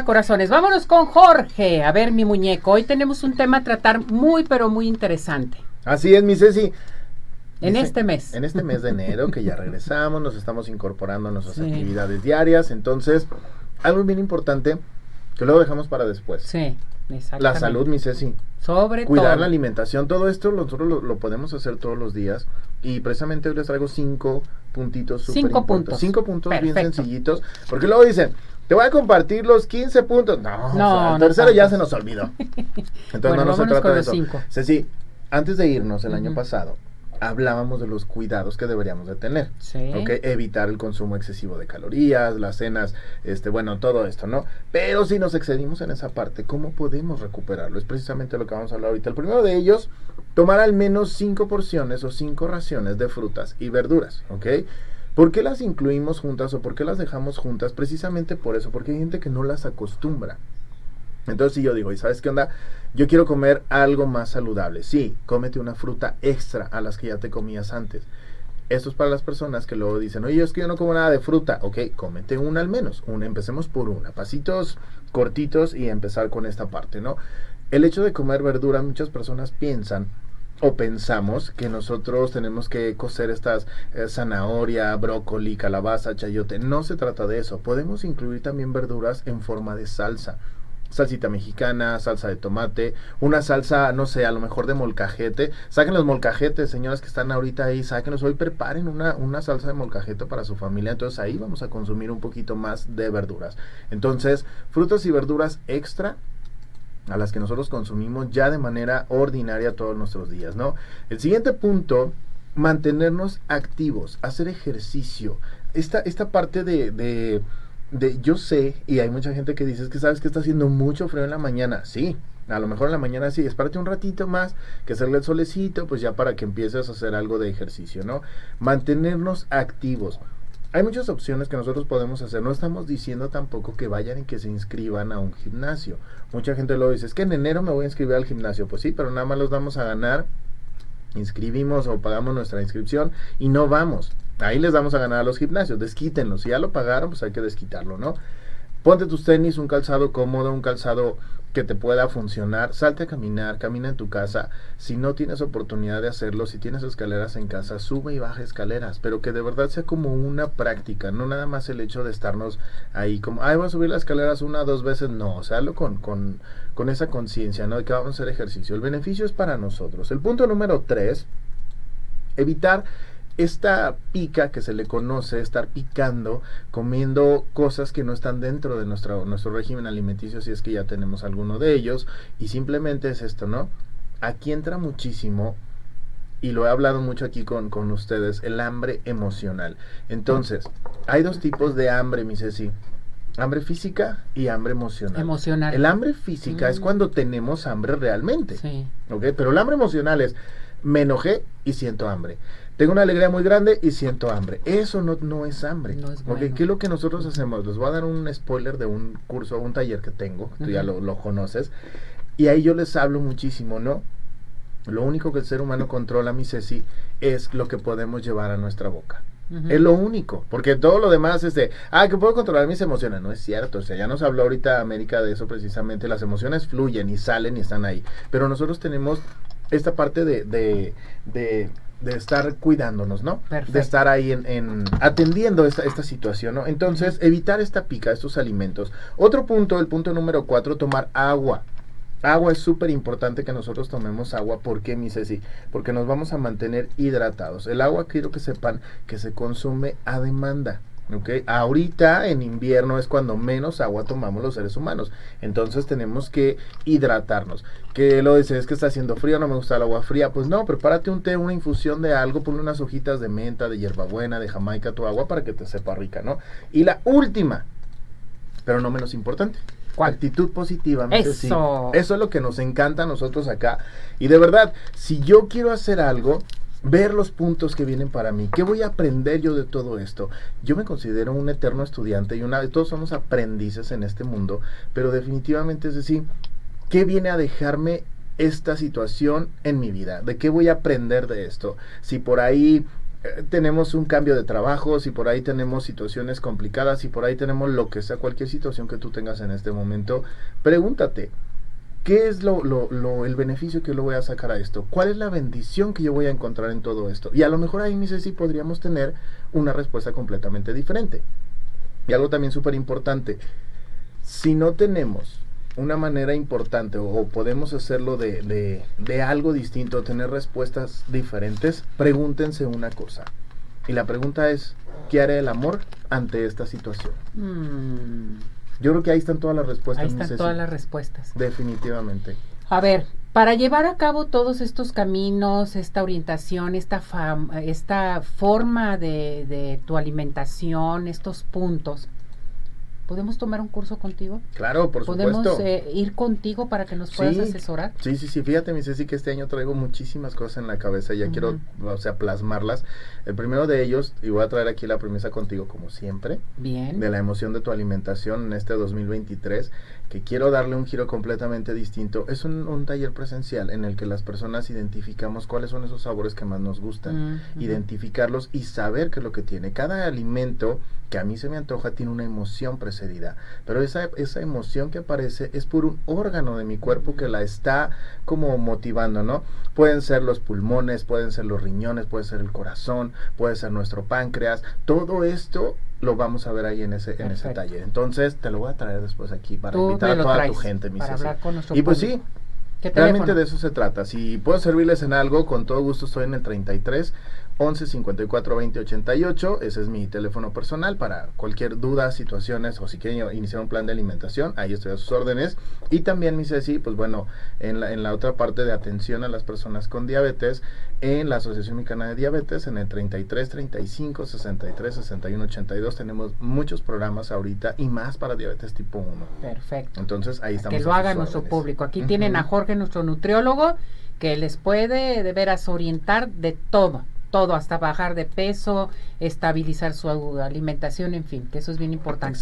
corazones. Vámonos con Jorge. A ver, mi muñeco. Hoy tenemos un tema a tratar muy, pero muy interesante. Así es, mi Ceci. En este mes. En este mes de enero, que ya regresamos, nos estamos incorporando a nuestras actividades diarias. Entonces, algo bien importante que luego dejamos para después. Sí, exactamente. La salud, mi Ceci. Sobre Cuidar la alimentación. Todo esto nosotros lo, podemos hacer todos los días. Y precisamente hoy les traigo cinco puntitos Cinco puntos. Cinco puntos bien sencillitos. Porque luego dicen, te voy a compartir los 15 puntos. No, no, el tercero ya se nos olvidó. Entonces no, no se trata de eso. Ceci, antes de irnos el año pasado, hablábamos de los cuidados que deberíamos de tener. Sí. Evitar el consumo excesivo de calorías, las cenas, este, bueno, todo esto, ¿no? Pero si nos excedimos en esa parte, ¿cómo podemos recuperarlo? Es precisamente lo que vamos a hablar ahorita. El primero de ellos, tomar al menos 5 porciones o 5 raciones de frutas y verduras, ¿ok? ¿Por qué las incluimos juntas o por qué las dejamos juntas? Precisamente por eso, porque hay gente que no las acostumbra. Entonces si yo digo, ¿y sabes qué onda? Yo quiero comer algo más saludable. Sí, cómete una fruta extra a las que ya te comías antes. Esto es para las personas que luego dicen, oye, es que yo no como nada de fruta. Ok, cómete una al menos. Una, empecemos por una. Pasitos cortitos y empezar con esta parte, ¿no? El hecho de comer verdura, muchas personas piensan o pensamos que nosotros tenemos que cocer estas eh, zanahoria, brócoli, calabaza, chayote. No se trata de eso. Podemos incluir también verduras en forma de salsa. Salsita mexicana, salsa de tomate, una salsa, no sé, a lo mejor de molcajete. Saquen los molcajetes, señoras que están ahorita ahí, sáquenlos hoy, preparen una, una salsa de molcajete para su familia. Entonces ahí vamos a consumir un poquito más de verduras. Entonces, frutas y verduras extra a las que nosotros consumimos ya de manera ordinaria todos nuestros días, ¿no? El siguiente punto, mantenernos activos, hacer ejercicio. Esta, esta parte de, de, de, yo sé, y hay mucha gente que dice, es que sabes que está haciendo mucho frío en la mañana. Sí, a lo mejor en la mañana sí, espérate un ratito más, que hacerle el solecito, pues ya para que empieces a hacer algo de ejercicio, ¿no? Mantenernos activos hay muchas opciones que nosotros podemos hacer. No estamos diciendo tampoco que vayan y que se inscriban a un gimnasio. Mucha gente lo dice, es que en enero me voy a inscribir al gimnasio. Pues sí, pero nada más los vamos a ganar. Inscribimos o pagamos nuestra inscripción y no vamos. Ahí les vamos a ganar a los gimnasios. Desquítenlo. Si ya lo pagaron, pues hay que desquitarlo, ¿no? Ponte tus tenis, un calzado cómodo, un calzado que te pueda funcionar, salte a caminar, camina en tu casa. Si no tienes oportunidad de hacerlo, si tienes escaleras en casa, sube y baja escaleras, pero que de verdad sea como una práctica, no nada más el hecho de estarnos ahí como, ay, voy a subir las escaleras una o dos veces, no, o sea, hazlo con, con, con esa conciencia, ¿no? De que vamos a hacer ejercicio. El beneficio es para nosotros. El punto número tres, evitar esta pica que se le conoce, estar picando, comiendo cosas que no están dentro de nuestro, nuestro régimen alimenticio, si es que ya tenemos alguno de ellos, y simplemente es esto, ¿no? Aquí entra muchísimo, y lo he hablado mucho aquí con, con ustedes, el hambre emocional. Entonces, hay dos tipos de hambre, mi Ceci. Hambre física y hambre emocional. Emocional. El hambre física es mm. cuando tenemos hambre realmente. Sí. ¿Ok? Pero el hambre emocional es, me enojé y siento hambre. Tengo una alegría muy grande y siento hambre. Eso no, no es hambre. No es ¿Qué es lo que nosotros hacemos? Les voy a dar un spoiler de un curso, un taller que tengo, tú ya lo, lo conoces, y ahí yo les hablo muchísimo, ¿no? Lo único que el ser humano controla, mi Ceci, es lo que podemos llevar a nuestra boca. Es lo único, porque todo lo demás es de, ah, que puedo controlar mis emociones. No es cierto, o sea, ya nos habló ahorita América de eso precisamente. Las emociones fluyen y salen y están ahí. Pero nosotros tenemos esta parte de, de, de de estar cuidándonos, ¿no? Perfecto. De estar ahí en, atendiendo esta, esta situación, ¿no? Entonces, evitar esta pica, estos alimentos. Otro punto, el punto número cuatro, tomar agua. Agua es súper importante que nosotros tomemos agua. ¿Por qué, mi Ceci? Porque nos vamos a mantener hidratados. El agua quiero que sepan que se consume a demanda. Okay. Ahorita en invierno es cuando menos agua tomamos los seres humanos. Entonces tenemos que hidratarnos. Que lo dices es que está haciendo frío, no me gusta el agua fría. Pues no, prepárate un té, una infusión de algo, ponle unas hojitas de menta, de hierbabuena, de jamaica, tu agua para que te sepa rica, ¿no? Y la última, pero no menos importante. Actitud positiva. Eso. Eso es lo que nos encanta a nosotros acá. Y de verdad, si yo quiero hacer algo, ver los puntos que vienen para mí. ¿Qué voy a aprender yo de todo esto? Yo me considero un eterno estudiante y una todos somos aprendices en este mundo, pero definitivamente es decir, ¿qué viene a dejarme esta situación en mi vida? ¿De qué voy a aprender de esto? Si por ahí eh, tenemos un cambio de trabajo, si por ahí tenemos situaciones complicadas, si por ahí tenemos lo que sea, cualquier situación que tú tengas en este momento, pregúntate, ¿qué es lo, el beneficio que yo voy a sacar a esto? ¿Cuál es la bendición que yo voy a encontrar en todo esto? Y a lo mejor ahí, sé si podríamos tener una respuesta completamente diferente. Y algo también súper importante, si no tenemos una manera importante o, podemos hacerlo de, de, algo distinto, tener respuestas diferentes, pregúntense una cosa. Y la pregunta es, ¿qué hará el amor ante esta situación? Mm. Yo creo que ahí están todas las respuestas. Ahí están todas las respuestas. Definitivamente. A ver, para llevar a cabo todos estos caminos, esta orientación, esta, esta forma de, de tu alimentación, estos puntos, ¿Podemos tomar un curso contigo? Claro, por supuesto. ¿Podemos eh, ir contigo para que nos puedas asesorar? Sí, sí, sí. Fíjate, mi Ceci, que este año traigo muchísimas cosas en la cabeza. Ya quiero, o sea, plasmarlas. El primero de ellos, y voy a traer aquí la premisa contigo, como siempre. Bien. De la emoción de tu alimentación en este 2023, que quiero darle un giro completamente distinto. Es un, taller presencial en el que las personas identificamos cuáles son esos sabores que más nos gustan, identificarlos y saber qué es lo que tiene. Cada alimento que a mí se me antoja tiene una emoción precedida, pero esa, esa emoción que aparece es por un órgano de mi cuerpo que la está como motivando, ¿no? Pueden ser los pulmones, pueden ser los riñones, puede ser el corazón, puede ser nuestro páncreas, todo esto lo vamos a ver ahí en ese, en ese taller. Entonces, te lo voy a traer después aquí para invitar a toda tu gente, mi Y pues sí, realmente de eso se trata. Si puedo servirles en algo, con todo gusto estoy en el 33 11 54 20 88. Ese es mi teléfono personal para cualquier duda, situaciones o si quieren iniciar un plan de alimentación. Ahí estoy a sus órdenes. Y también, mi Ceci, pues bueno, en la, en la otra parte de atención a las personas con diabetes, en la Asociación Mexicana de Diabetes, en el 33 35 63 61 82, tenemos muchos programas ahorita y más para diabetes tipo 1. Perfecto. Entonces ahí estamos. Que lo haga nuestro público. Aquí tienen a Jorge, nuestro nutriólogo, que les puede de veras orientar de todo todo, hasta bajar de peso, estabilizar su alimentación, en fin, que eso es bien importante.